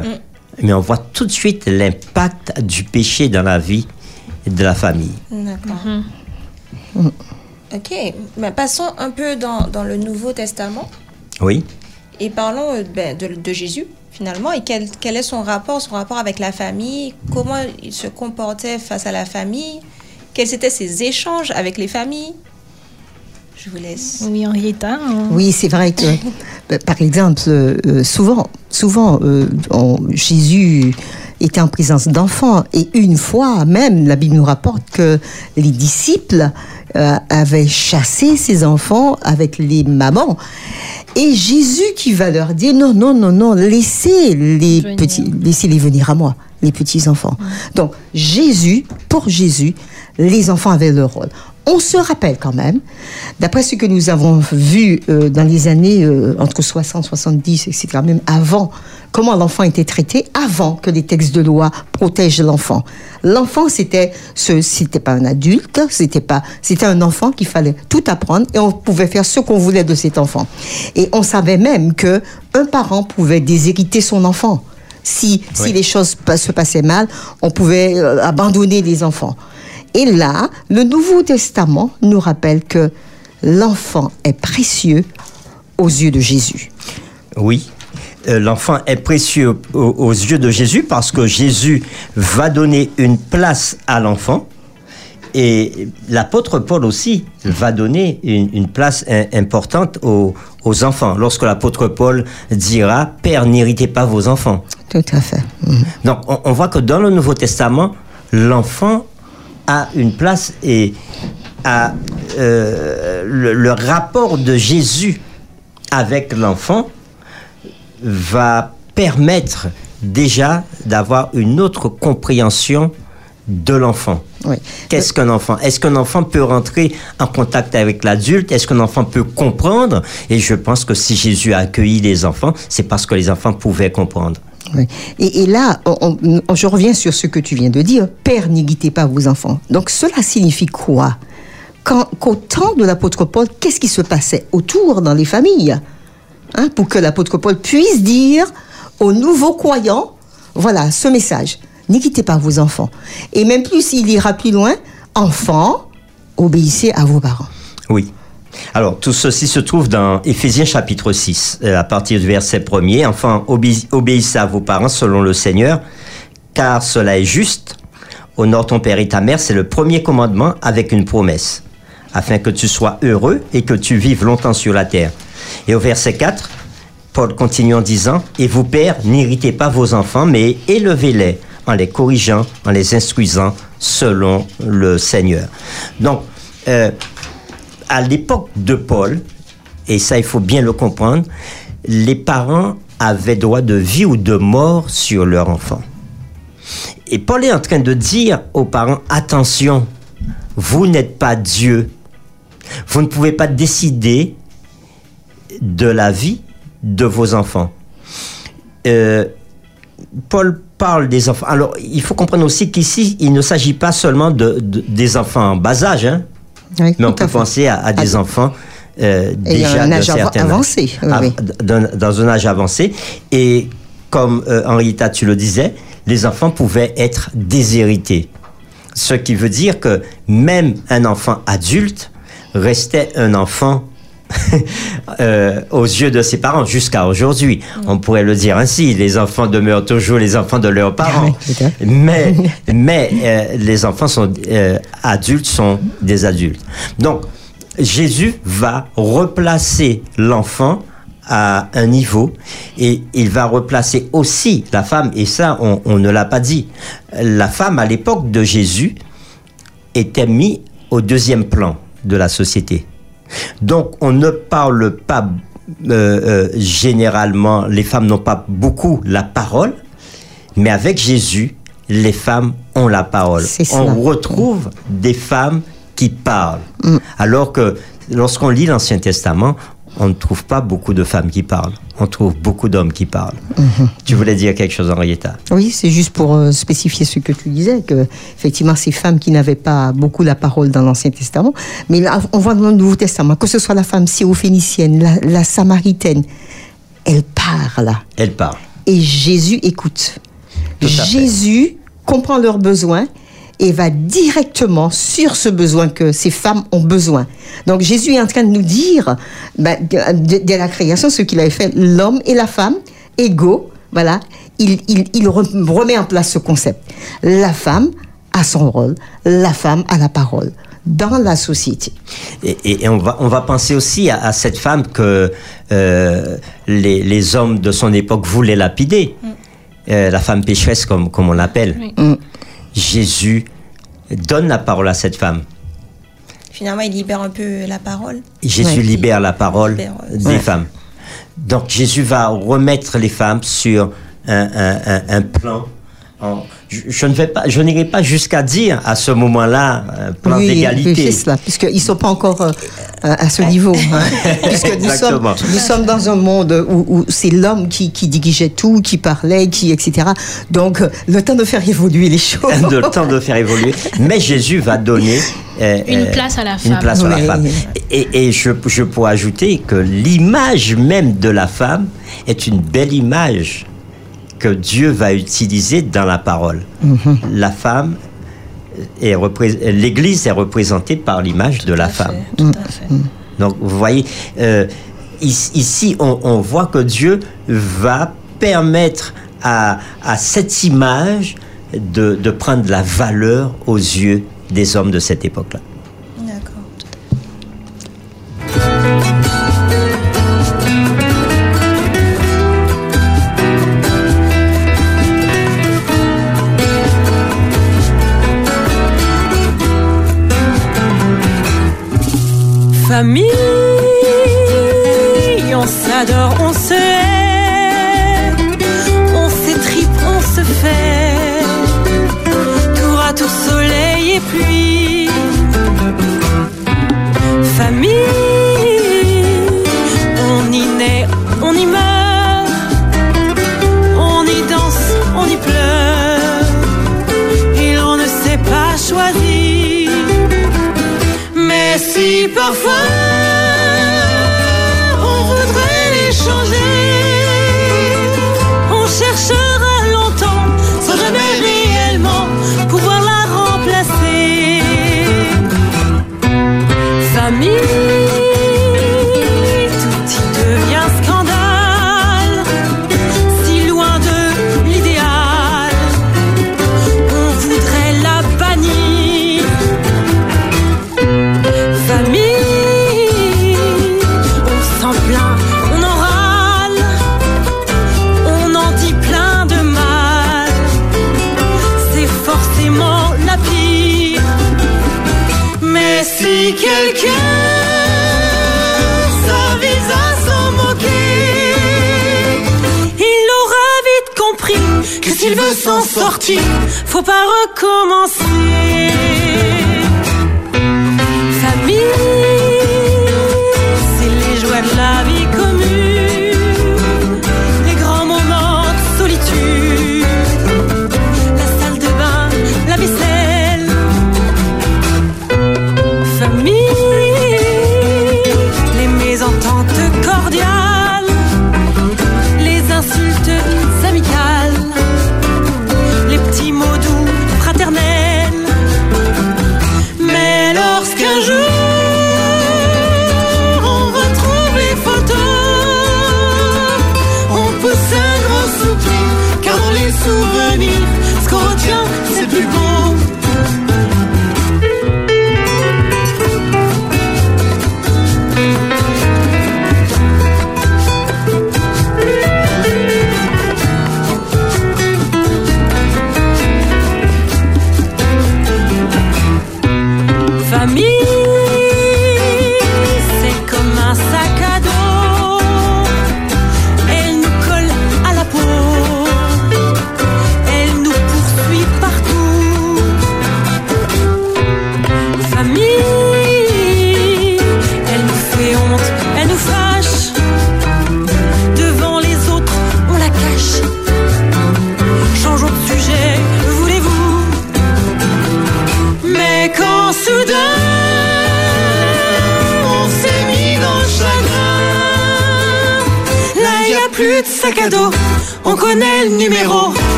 Mais on voit tout de suite l'impact du péché dans la vie de la famille. D'accord. Ok, ben, passons un peu dans, dans le Nouveau Testament Oui. et parlons euh, ben, de, de Jésus finalement et quel, quel est son rapport, son rapport avec la famille, comment il se comportait face à la famille, quels étaient ses échanges avec les familles. Je vous laisse. Oui, Henrietta. hein. Oui, c'est vrai que, euh, par exemple, euh, euh, souvent, souvent, euh, on- Jésus était en présence d'enfants et une fois même, la Bible nous rapporte que les disciples euh, avaient chassé ces enfants avec les mamans. Et Jésus qui va leur dire non, non, non, non, laissez les Venir. petits, laissez-les venir à moi, les petits enfants. Donc Jésus, pour Jésus, les enfants avaient leur rôle. On se rappelle quand même, d'après ce que nous avons vu euh, dans les années euh, entre 60, 70, etc., même avant, comment l'enfant était traité avant que les textes de loi protègent l'enfant. L'enfant, c'était ce, c'était pas un adulte, c'était pas, c'était un enfant qu'il fallait tout apprendre et on pouvait faire ce qu'on voulait de cet enfant. Et on savait même que un parent pouvait déshériter son enfant. Si, si les choses se passaient mal, on pouvait euh, abandonner les enfants. Et là, le Nouveau Testament nous rappelle que l'enfant est précieux aux yeux de Jésus. Oui. Euh, L'enfant est précieux aux, yeux de Jésus parce que Jésus va donner une place à l'enfant. Et l'apôtre Paul aussi va donner une, une place im- importante aux, aux enfants. Lorsque l'apôtre Paul dira, Père, n'irritez pas vos enfants. Tout à fait. Mhm. Donc, on, on voit que dans le Nouveau Testament, l'enfant a une place et a, euh, le, le rapport de Jésus avec l'enfant va permettre déjà d'avoir une autre compréhension de l'enfant. Oui. Qu'est-ce qu'un enfant? Est-ce qu'un enfant peut rentrer en contact avec l'adulte? Est-ce qu'un enfant peut comprendre? Et je pense que si Jésus a accueilli les enfants, c'est parce que les enfants pouvaient comprendre. Et, là, je reviens sur ce que tu viens de dire. Père, n'égitez pas vos enfants. Donc, cela signifie quoi? Qu'au temps de l'apôtre Paul, qu'est-ce qui se passait autour dans les familles? Hein, Pour que l'apôtre Paul puisse dire aux nouveaux croyants, voilà, ce message. N'égitez pas vos enfants. Et même plus, il ira plus loin. Enfants, obéissez à vos parents. Oui. Alors, tout ceci se trouve dans Éphésiens chapitre 6, euh, à partir du verset 1er. Enfin, obé- obéissez à vos parents selon le Seigneur, car cela est juste. Honore ton père et ta mère, c'est le premier commandement avec une promesse, afin que tu sois heureux et que tu vives longtemps sur la terre. Et au verset 4, Paul continue en disant, Et vous, pères, n'irritez pas vos enfants, mais élevez-les en les corrigeant, en les instruisant selon le Seigneur. Donc, euh, à l'époque de Paul, et ça il faut bien le comprendre, les parents avaient droit de vie ou de mort sur leur enfant. Et Paul est en train de dire aux parents, attention, vous n'êtes pas Dieu. Vous ne pouvez pas décider de la vie de vos enfants. Euh, Paul parle des enfants. Alors, il faut comprendre aussi qu'ici, il ne s'agit pas seulement de, de- des enfants en bas âge, hein, Oui, mais on peut à penser à, à des enfants euh, déjà un d'un certain avancé, oui, Ah, d'un- dans un âge avancé. Et comme euh, Henrietta, tu le disais, les enfants pouvaient être déshérités. Ce qui veut dire que même un enfant adulte restait un enfant euh, aux yeux de ses parents jusqu'à aujourd'hui. On pourrait le dire ainsi, les enfants demeurent toujours les enfants de leurs parents. Oui, à fait. Mais, mais euh, les enfants sont euh, adultes sont des adultes. Donc Jésus va replacer l'enfant à un niveau et il va replacer aussi la femme et ça on, on ne l'a pas dit. La femme à l'époque de Jésus était mise au deuxième plan de la société. Donc on ne parle pas euh, euh, généralement, les femmes n'ont pas beaucoup la parole, mais avec Jésus, les femmes ont la parole. On retrouve des femmes qui parlent. Alors que lorsqu'on lit l'Ancien Testament, on ne trouve pas beaucoup de femmes qui parlent. On trouve beaucoup d'hommes qui parlent. Tu voulais dire quelque chose, Henrietta Oui, c'est juste pour euh, spécifier ce que tu disais, que effectivement ces femmes qui n'avaient pas beaucoup la parole dans l'Ancien Testament, mais là on voit dans le Nouveau Testament, que ce soit la femme syrophénicienne, la, la samaritaine, elle parle Elle parle. et Jésus écoute. Jésus comprend leurs besoins et va directement sur ce besoin que ces femmes ont besoin. Donc Jésus est en train de nous dire, ben, de- dès la création, ce qu'il avait fait, l'homme et la femme égaux, voilà, il, il, il re- remet en place ce concept. La femme a son rôle, la femme a la parole dans la société. Et, et- et on, va, on va penser aussi à, à cette femme que euh, les, les hommes de son époque voulaient lapider. Euh, la femme pécheresse, comme, comme on l'appelle. Oui. Mm. Jésus donne la parole à cette femme. Finalement, il libère un peu la parole. Jésus Ouais. libère la parole Libère, ouais. des Ouais. femmes. Donc Jésus va remettre les femmes sur un, un- un- un plan. Je, je ne vais pas, je n'irai pas jusqu'à dire à ce moment-là un plan Oui, d'égalité. cela, puisqu'ils ne sont pas encore euh, à ce niveau. hein. Puisque nous sommes, Exactement. nous sommes dans un monde où, où c'est l'homme qui, qui dirigeait tout, qui parlait, qui, etc. Donc, euh, le temps de faire évoluer les choses. le temps de faire évoluer. Mais Jésus va donner euh, Une euh, place à la Une femme. place à la femme. Et, et je, je pourrais ajouter que l'image même de la femme est une belle image que Dieu va utiliser dans la parole. Mhm. La femme est l'Église est représentée par l'image de la femme. fait, Tout à fait. Donc, vous voyez, euh, ici, on, on voit que Dieu va permettre à, à cette image de, de prendre de la valeur aux yeux des hommes de cette époque-là. Faut pas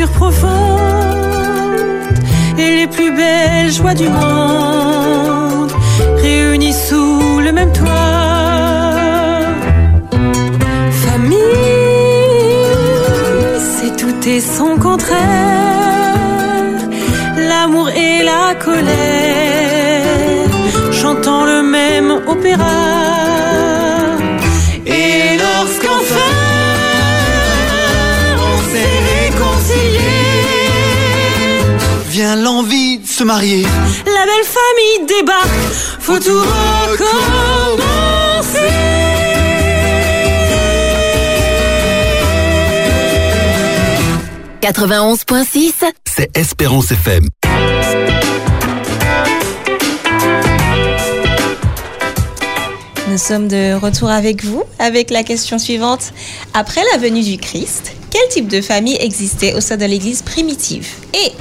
blessures profondes et les plus belles joies du monde réunies sous le même toit. Famille, c'est tout et son contraire, l'amour et la colère, chantant le même opéra. Se marier. la belle famille débarque, faut tout recommencer. 91.6, C'est Espérance FM. Nous sommes de retour avec vous avec la question suivante. Après la venue du Christ, quel type de famille existait au sein de l'Église primitive? Et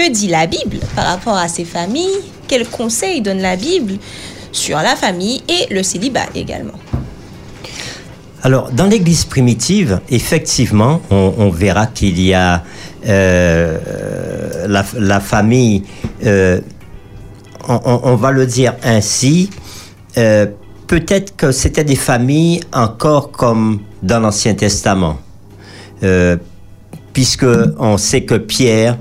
que dit la Bible par rapport à ces familles? Quels conseils donne la Bible sur la famille et le célibat également? Alors, dans l'Église primitive, effectivement, on, verra qu'il y a euh, la, famille, euh, on, va le dire ainsi, euh, peut-être que c'était des familles encore comme dans l'Ancien Testament, puisque on sait que Pierre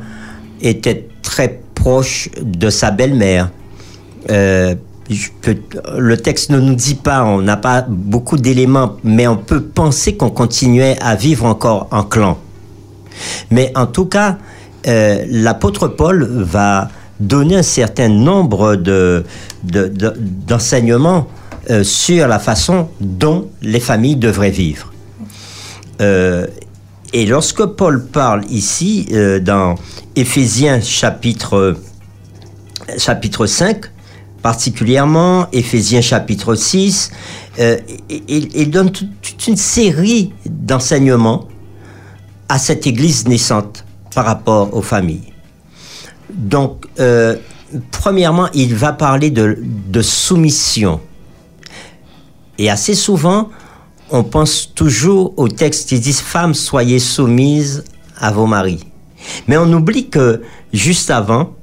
était très proche de sa belle-mère. Euh, le texte ne nous dit pas, on n'a pas beaucoup d'éléments, mais on peut penser qu'on continuait à vivre encore en clan. Mais en tout cas, euh, l'apôtre Paul va donner un certain nombre de, de- de- d'enseignements euh, sur la façon dont les familles devraient vivre. Euh, et lorsque Paul parle ici, euh, dans Éphésiens chapitre, chapitre 5, particulièrement Éphésiens chapitre 6, euh, il, donne toute, une série d'enseignements à cette Église naissante par rapport aux familles. Donc, euh, premièrement, il va parler de soumission. Et assez souvent, on pense toujours au texte qui dit Femmes, soyez soumises à vos maris. Mais on oublie que juste avant,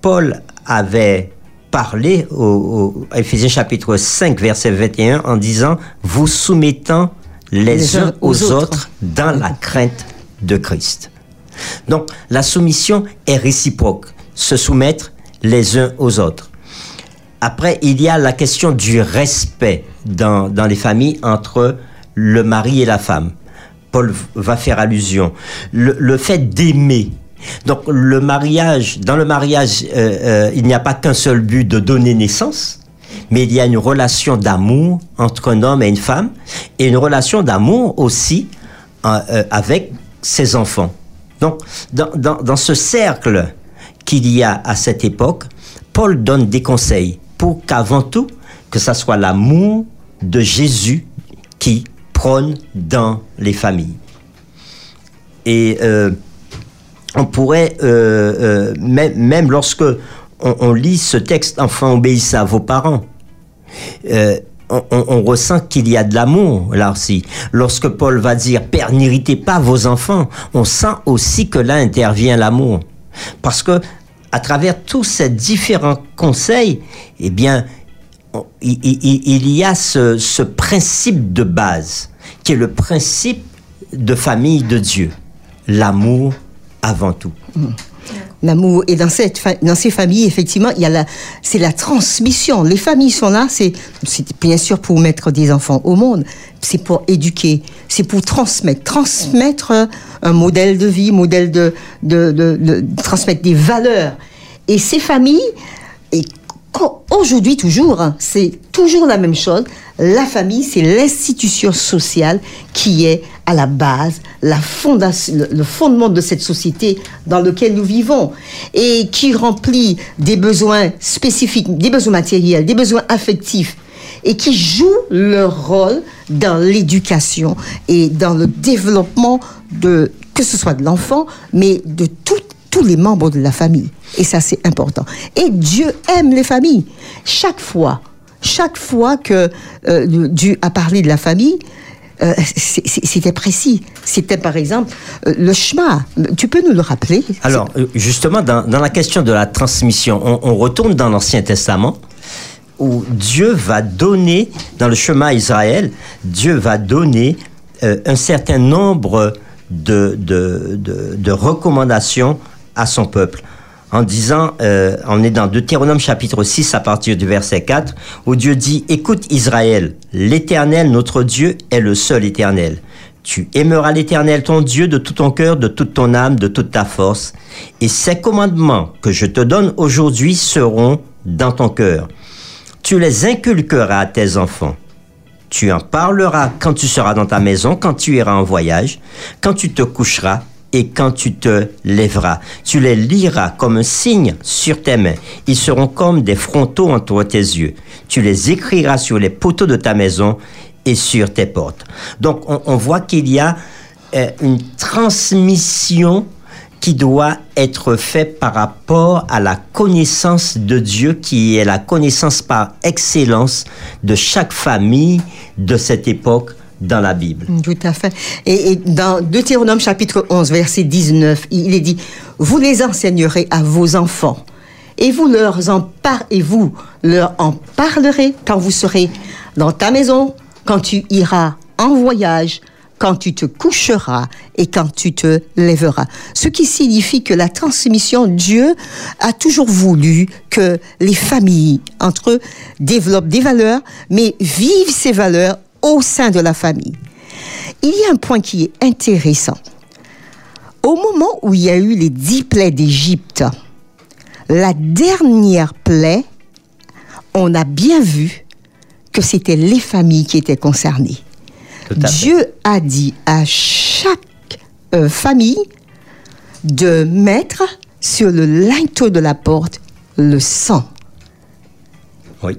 Paul avait parlé au, au Éphésiens chapitre 5, verset 21, en disant Vous soumettant les, uns aux, autres dans la crainte de Christ. Donc, la soumission est réciproque, se soumettre les uns aux autres. Après, il y a la question du respect dans, dans les familles entre le mari et la femme. Paul va faire allusion. Le, fait d'aimer. Donc, le mariage, dans le mariage, euh, euh, il n'y a pas qu'un seul but de donner naissance, mais il y a une relation d'amour entre un homme et une femme, et une relation d'amour aussi euh, avec ses enfants. Donc, dans, dans, dans ce cercle qu'il y a à cette époque, Paul donne des conseils pour qu'avant tout, que ça soit l'amour de Jésus qui prône dans les familles. Et euh, on pourrait, euh, euh, même, même lorsque on, lit ce texte, enfin obéissez à vos parents, on- on ressent qu'il y a de l'amour là aussi. Lorsque Paul va dire Père, n'irritez pas vos enfants, on sent aussi que là intervient l'amour. Parce que à travers tous ces différents conseils, eh il, y a ce, ce principe de base, qui est le principe de famille de Dieu. L'amour avant tout. L'amour. Et dans, cette, dans ces familles, effectivement, la, c'est la transmission. Les familles sont là, c'est, bien sûr pour mettre des enfants au monde, c'est pour éduquer, c'est pour transmettre, transmettre euh, un modèle de vie, modèle de, de, transmettre des valeurs. Et ces familles, aujourd'hui toujours, hein, c'est toujours la même chose. La famille, c'est l'institution sociale qui est à la base, le fondement de cette société dans laquelle nous vivons et qui remplit des besoins spécifiques, des besoins matériels, des besoins affectifs et qui joue leur rôle dans l'éducation et dans le développement de, que ce soit de l'enfant, mais de tout- tous les membres de la famille. Et ça, c'est important. Et Dieu aime les familles. Chaque fois, chaque fois que euh, Dieu a parlé de la famille, euh, c'était précis. C'était par exemple euh, le chemin. Tu peux nous le rappeler? Alors, justement, dans, la question de la transmission, on, retourne dans l'Ancien Testament où Dieu va donner, dans le chemin Israël, Dieu va donner un certain nombre de recommandations à son peuple. En disant, on est dans Deutéronome chapitre 6 à partir du verset 4, où Dieu dit, écoute Israël, l'Éternel, notre Dieu, est le seul Éternel. Tu aimeras l'Éternel ton Dieu de tout ton cœur, de toute ton âme, de toute ta force. Et ces commandements que je te donne aujourd'hui seront dans ton cœur. Tu les inculqueras à tes enfants. Tu en parleras quand tu seras dans ta maison, quand tu iras en voyage, quand tu te coucheras et quand tu te lèveras. Tu les liras comme un signe sur tes mains. Ils seront comme des frontaux entre tes yeux. Tu les écriras sur les poteaux de ta maison et sur tes portes. Donc on, voit qu'il y a euh, une transmission qui doit être faite par rapport à la connaissance de Dieu, qui est la connaissance par excellence de chaque famille de cette époque dans la Bible. Tout à fait. Et, et dans Deutéronome chapitre 11, verset 19, il est dit, vous les enseignerez à vos enfants et vous leur en par et vous leur en parlerez quand vous serez dans ta maison, quand tu iras en voyage, quand tu te coucheras et quand tu te lèveras. Ce qui signifie que la transmission, Dieu a toujours voulu que les familles entre eux développent des valeurs, mais vivent ces valeurs au sein de la famille. Il y a un point qui est intéressant. Au moment où il y a eu les dix plaies d'Égypte, la dernière plaie, on a bien vu que c'était les familles qui étaient concernées. Dieu a dit à chaque euh, famille de mettre sur le linteau de la porte le sang. Oui.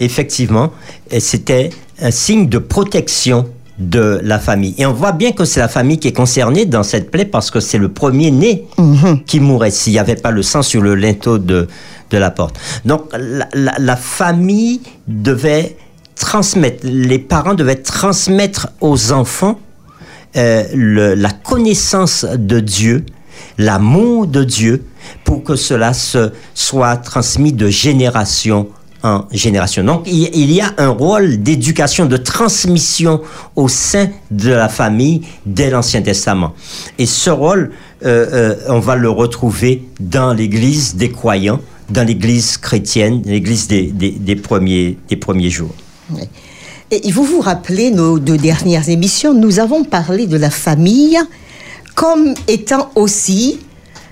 Effectivement, c'était un signe de protection de la famille. Et on voit bien que c'est la famille qui est concernée dans cette plaie parce que c'est le premier né qui mourrait s'il n'y avait pas le sang sur le linteau de, de la porte. Donc la, la- la famille devait transmettre, les parents devaient transmettre aux enfants euh, le- la connaissance de Dieu, l'amour de Dieu, pour que cela se soit transmis de génération génération. Donc, il, y a un rôle d'éducation, de transmission au sein de la famille dès l'Ancien Testament. Et ce rôle, euh, euh, on va le retrouver dans l'Église des croyants, dans l'Église chrétienne, l'Église des, des premiers, des premiers jours. Et vous vous rappelez nos deux dernières émissions, nous avons parlé de la famille comme étant aussi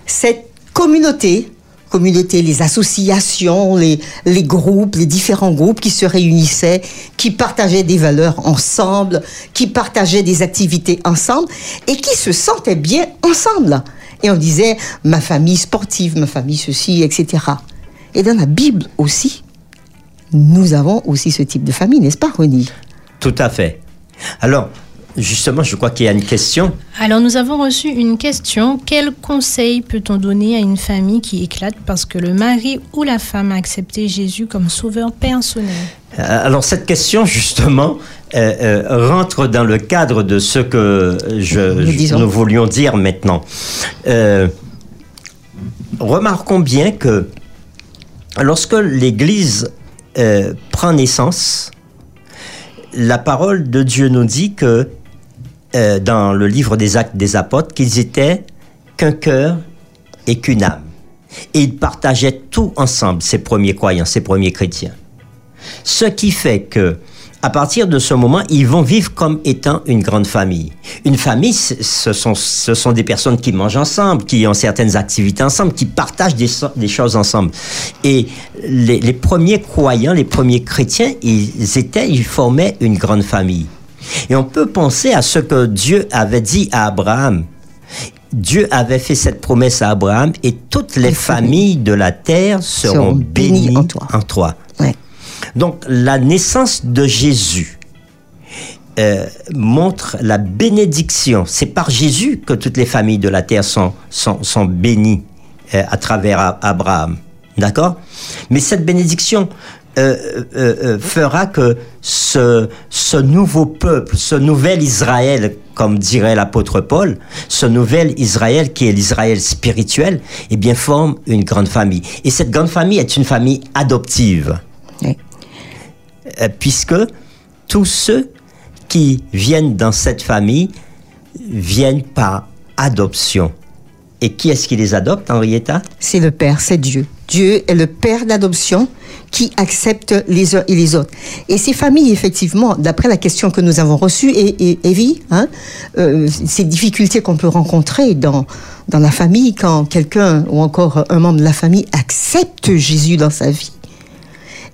cette communauté communautés, les associations, les, les groupes, les différents groupes qui se réunissaient, qui partageaient des valeurs ensemble, qui partageaient des activités ensemble et qui se sentaient bien ensemble. Et on disait ma famille sportive, ma famille ceci, etc. Et dans la Bible aussi, nous avons aussi ce type de famille, n'est-ce pas, Ronnie Tout à fait. Alors, justement, je crois qu'il y a une question. Alors nous avons reçu une question. Quel conseil peut-on donner à une famille qui éclate parce que le mari ou la femme a accepté Jésus comme sauveur personnel? Euh, Alors cette question justement euh, euh, rentre dans le cadre de ce que je, Nous voulions dire maintenant. Euh, remarquons bien que lorsque l'Église prend naissance, la parole de Dieu nous dit que euh, dans le livre des Actes des Apôtres qu'ils étaient qu'un cœur et qu'une âme. Et ils partageaient tout ensemble, ces premiers croyants, ces premiers chrétiens. Ce qui fait que, à partir de ce moment, ils vont vivre comme étant une grande famille. Une famille, ce sont, ce sont des personnes qui mangent ensemble, qui ont certaines activités ensemble, qui partagent des choses ensemble. Et les, les premiers croyants, les premiers chrétiens, ils étaient, ils formaient une grande famille. Et on peut penser à ce que Dieu avait dit à Abraham. Dieu avait fait cette promesse à Abraham et toutes les familles de la terre seront Seront bénies bénies en toi. En toi. Ouais. Donc la naissance de Jésus euh, montre la bénédiction. C'est par Jésus que toutes les familles de la terre sont, sont, sont bénies euh, à travers Abraham. D'accord? Mais cette bénédiction fera que ce, ce nouveau peuple, ce nouvel Israël, comme dirait l'apôtre Paul, ce nouvel Israël qui est l'Israël spirituel, eh bien forme une grande famille. Et cette grande famille est une famille adoptive euh, puisque tous ceux qui viennent dans cette famille viennent par adoption. Et qui est-ce qui les adopte, Henrietta? C'est le Père, c'est Dieu. Dieu est le Père d'adoption qui accepte les uns et les autres. Et ces familles, effectivement, d'après la question que nous avons reçue, et, et Evie, hein, euh, ces difficultés qu'on peut rencontrer dans, dans la famille quand quelqu'un ou encore un membre de la famille accepte Jésus dans sa vie.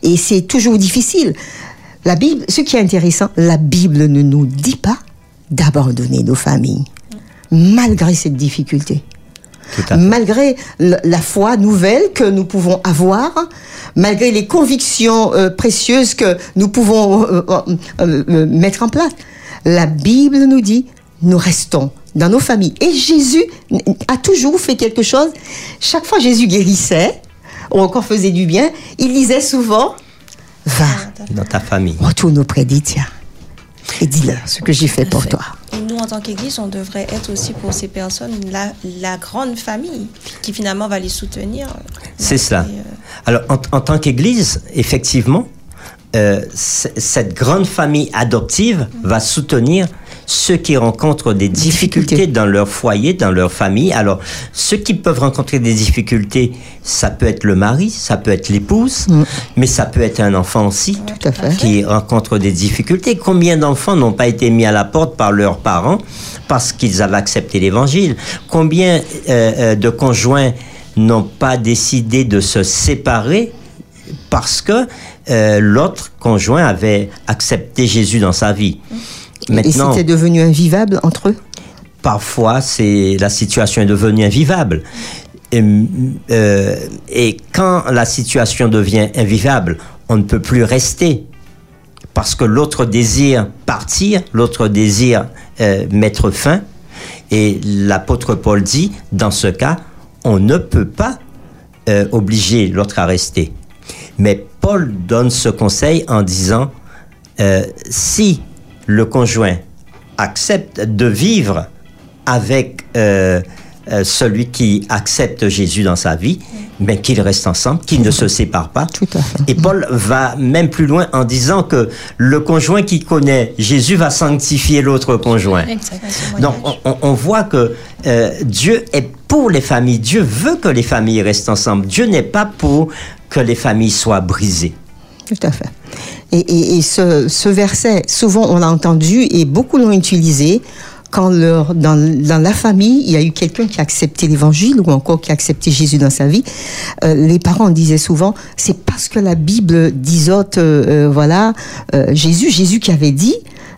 Et c'est toujours difficile. La Bible, ce qui est intéressant, la Bible ne nous dit pas d'abandonner nos familles, malgré cette difficulté. Malgré la foi nouvelle que nous pouvons avoir, malgré les convictions euh, précieuses que nous pouvons euh, euh, mettre en place. La Bible nous dit, nous restons dans nos familles. Et Jésus a toujours fait quelque chose. Chaque fois Jésus guérissait, ou encore faisait du bien, il disait souvent, va, Dans ta famille. retourne auprès tiens. Et dis-leur ce que j'ai fait pour toi. Et nous, en tant qu'Église, on devrait être aussi pour ces personnes la, la grande famille qui finalement va les soutenir. C'est cela. Euh, Alors, en, en tant qu'Église, effectivement, euh, cette grande famille adoptive va soutenir ceux qui rencontrent des difficultés Difficultés. dans leur foyer, dans leur famille. Alors, ceux qui peuvent rencontrer des difficultés, ça peut être le mari, ça peut être l'épouse, mais ça peut être un enfant aussi Tout à fait. qui rencontrent des difficultés. Combien d'enfants n'ont pas été mis à la porte par leurs parents parce qu'ils avaient accepté l'évangile? Combien euh, euh, de conjoints n'ont pas décidé de se séparer parce que euh, l'autre conjoint avait accepté Jésus dans sa vie? Et Maintenant, c'était devenu invivable entre eux? parfois, c'est la situation est devenue invivable. Et, euh, et quand la situation devient invivable, on ne peut plus rester parce que l'autre désire partir, l'autre désire euh, mettre fin. Et l'apôtre Paul dit, dans ce cas, on ne peut pas euh, obliger l'autre à rester. Mais Paul donne ce conseil en disant, si le conjoint accepte de vivre avec euh, euh, celui qui accepte Jésus dans sa vie, mais qu'ils restent ensemble, qu'ils ne se séparent pas. Tout à fait. Et Paul va même plus loin en disant que le conjoint qui connaît Jésus va sanctifier l'autre conjoint. Exactement. Donc on, on- on voit que euh, Dieu est pour les familles. Dieu veut que les familles restent ensemble. Dieu n'est pas pour que les familles soient brisées. Tout à fait. Et, et- et ce, ce verset, souvent on l'a entendu et beaucoup l'ont utilisé quand leur, dans, dans la famille, il y a eu quelqu'un qui a accepté l'évangile ou encore qui a accepté Jésus dans sa vie, euh, les parents disaient souvent, c'est parce que la Bible disote, euh, euh, voilà, euh, Jésus, Jésus qui avait dit,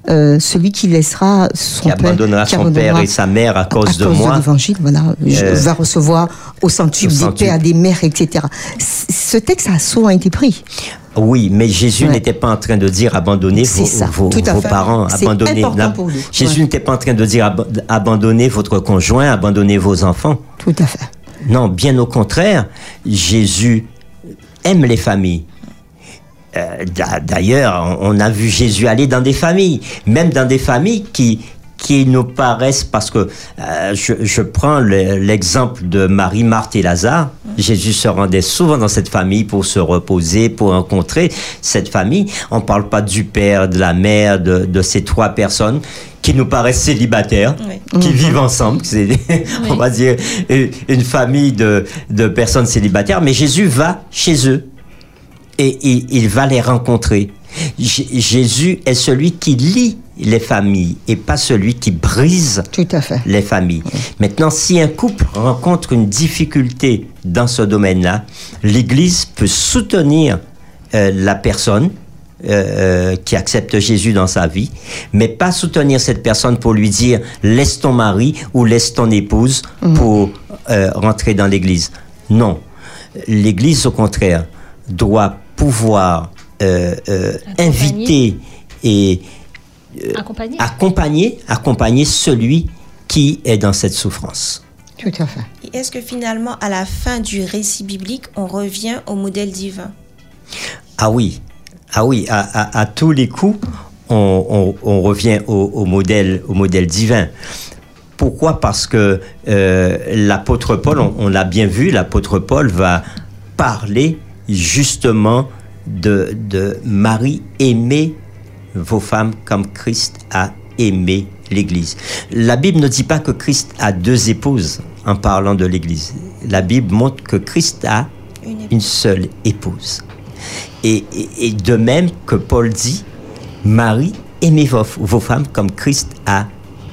celui qui laissera son Qui abandonnera qui son père et sa mère à cause de à moi. l'évangile, voilà, je- va recevoir au centuple des pères, des mères, etc. C- Ce texte a souvent été pris. Oui, mais Jésus Ouais. n'était pas en train de dire abandonnez vos, vos- vos parents, abandonnez. pour nous. Jésus Ouais. n'était pas en train de dire ab- abandonnez votre conjoint, abandonnez vos enfants. Tout à fait. Non, bien au contraire, Jésus aime les familles. Euh, d'a- D'ailleurs, on a vu Jésus aller dans des familles, même dans des familles qui qui nous paraissent, parce que euh, je, je prends le- l'exemple de Marie, Marthe et Lazare. Jésus se rendait souvent dans cette famille pour se reposer, pour rencontrer cette famille. On ne parle pas du père, de la mère, de, de ces trois personnes qui nous paraissent célibataires, Oui. qui vivent ensemble. C'est, on va dire, une, famille de, de personnes célibataires. Mais Jésus va chez eux et il, il va les rencontrer. J- Jésus est celui qui lie les familles et pas celui qui brise Tout à fait. les familles. Maintenant, si un couple rencontre une difficulté dans ce domaine-là, l'Église peut soutenir euh, la personne euh, euh, qui accepte Jésus dans sa vie, mais pas soutenir cette personne pour lui dire laisse ton mari ou laisse ton épouse pour euh, rentrer dans l'Église. Non, l'Église au contraire doit pouvoir euh, euh, inviter et Accompagné. accompagner, accompagner celui qui est dans cette souffrance. Tout à fait. Et Est-ce que finalement, à la fin du récit biblique, on revient au modèle divin? Ah oui, ah oui, à, à- à tous les coups, on, on- on revient au, au modèle, au modèle divin. Pourquoi? Parce que euh, l'apôtre Paul, on, on l'a bien vu, l'apôtre Paul va parler justement de, de Marie aimer vos femmes comme Christ a aimé l'Église. La Bible ne dit pas que Christ a deux épouses en parlant de l'Église. La Bible montre que Christ a Une seule épouse. Et, et- et de même que Paul dit, Marie, aimez vos, vos femmes comme Christ a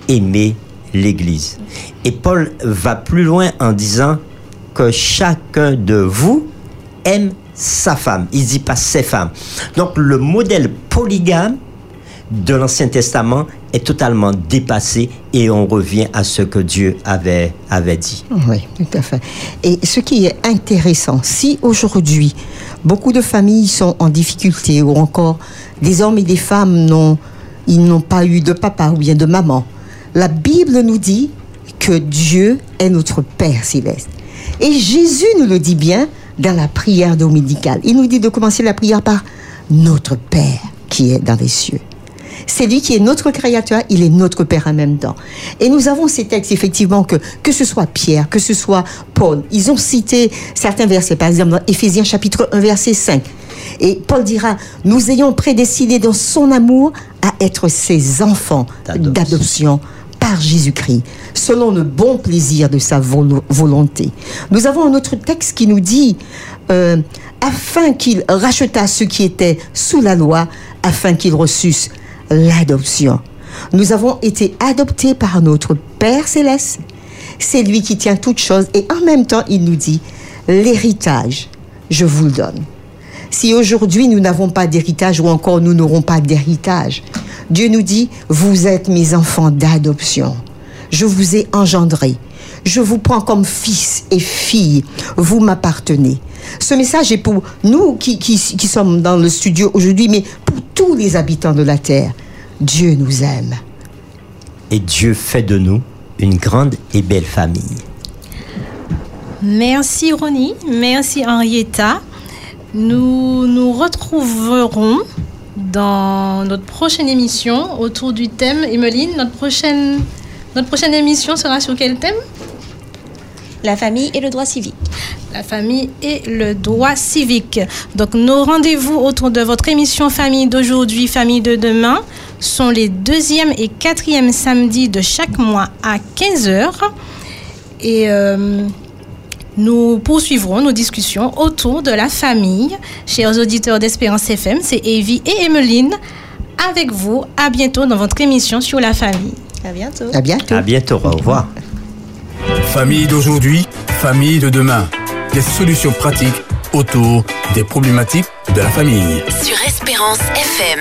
aimé l'Église. Et Paul va plus loin en disant que chacun de vous aime sa femme. Il dit pas ses femmes. Donc le modèle polygame de l'Ancien Testament est totalement dépassé et on revient à ce que Dieu avait, avait dit. Oui, tout à fait. Et ce qui est intéressant, si aujourd'hui beaucoup de familles sont en difficulté ou encore des hommes et des femmes n'ont, ils n'ont pas eu de papa ou bien de maman, la Bible nous dit que Dieu est notre Père céleste. Et Jésus nous le dit bien dans la prière dominicale. Il nous dit de commencer la prière par notre Père qui est dans les cieux. C'est lui qui est notre créateur, il est notre Père en même temps. Et nous avons ces textes, effectivement, que, que ce soit Pierre, que ce soit Paul, ils ont cité certains versets, par exemple dans Éphésiens chapitre 1, verset 5. Et Paul dira, nous ayons prédestiné dans son amour à être ses enfants D'adoption. par Jésus-Christ, selon le bon plaisir de sa volo- volonté. Nous avons un autre texte qui nous dit, euh, afin qu'il racheta ceux qui étaient sous la loi, afin qu'ils reçussent l'adoption. Nous avons été adoptés par notre Père céleste. C'est lui qui tient toutes choses et en même temps, il nous dit, l'héritage, je vous le donne. Si aujourd'hui nous n'avons pas d'héritage ou encore nous n'aurons pas d'héritage, Dieu nous dit, vous êtes mes enfants d'adoption. Je vous ai engendrés. Je vous prends comme fils et fille. Vous m'appartenez. Ce message est pour nous qui, qui, qui sommes dans le studio aujourd'hui, mais pour tous les habitants de la terre. Dieu nous aime. Et Dieu fait de nous une grande et belle famille. Merci Ronnie, merci Henrietta. Nous nous retrouverons dans notre prochaine émission autour du thème. Emeline, notre prochaine, notre prochaine émission sera sur quel thème? La famille et le droit civique. La famille et le droit civique. Donc nos rendez-vous autour de votre émission Famille d'aujourd'hui, Famille de demain sont les deuxième et quatrième samedis de chaque mois à 15h. Et euh, nous poursuivrons nos discussions autour de la famille. Chers auditeurs d'Espérance FM, c'est Evie et Emeline avec vous. À bientôt dans votre émission sur la famille. À bientôt. À bientôt. À bientôt. Au revoir. Famille d'aujourd'hui, famille de demain. Des solutions pratiques autour des problématiques de la famille. Sur Espérance FM.